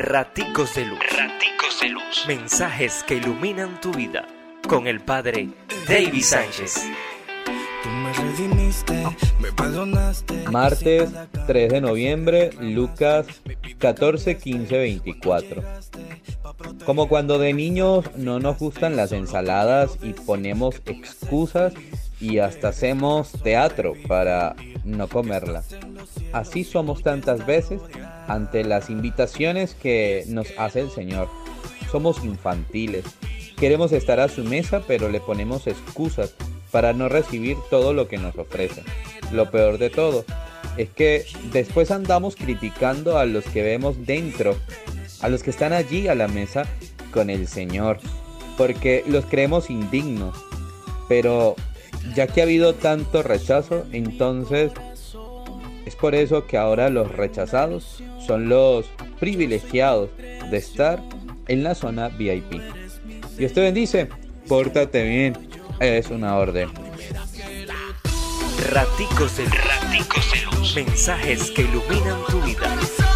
Raticos de Luz. Raticos de Luz. Mensajes que iluminan tu vida. Con el Padre David Sánchez. Martes 3 de noviembre, Lucas 14, 15, 24. Como cuando de niños no nos gustan las ensaladas y ponemos excusas y hasta hacemos teatro para no comerla. Así somos tantas veces ante las invitaciones que nos hace el Señor. Somos infantiles. Queremos estar a su mesa, pero le ponemos excusas para no recibir todo lo que nos ofrece. Lo peor de todo es que después andamos criticando a los que vemos dentro, a los que están allí a la mesa con el Señor, porque los creemos indignos. Pero ya que ha habido tanto rechazo, entonces es por eso que ahora los rechazados son los privilegiados de estar en la zona VIP. Dios te bendice, pórtate bien, es una orden. Raticos de Raticos. Mensajes que iluminan tu vida.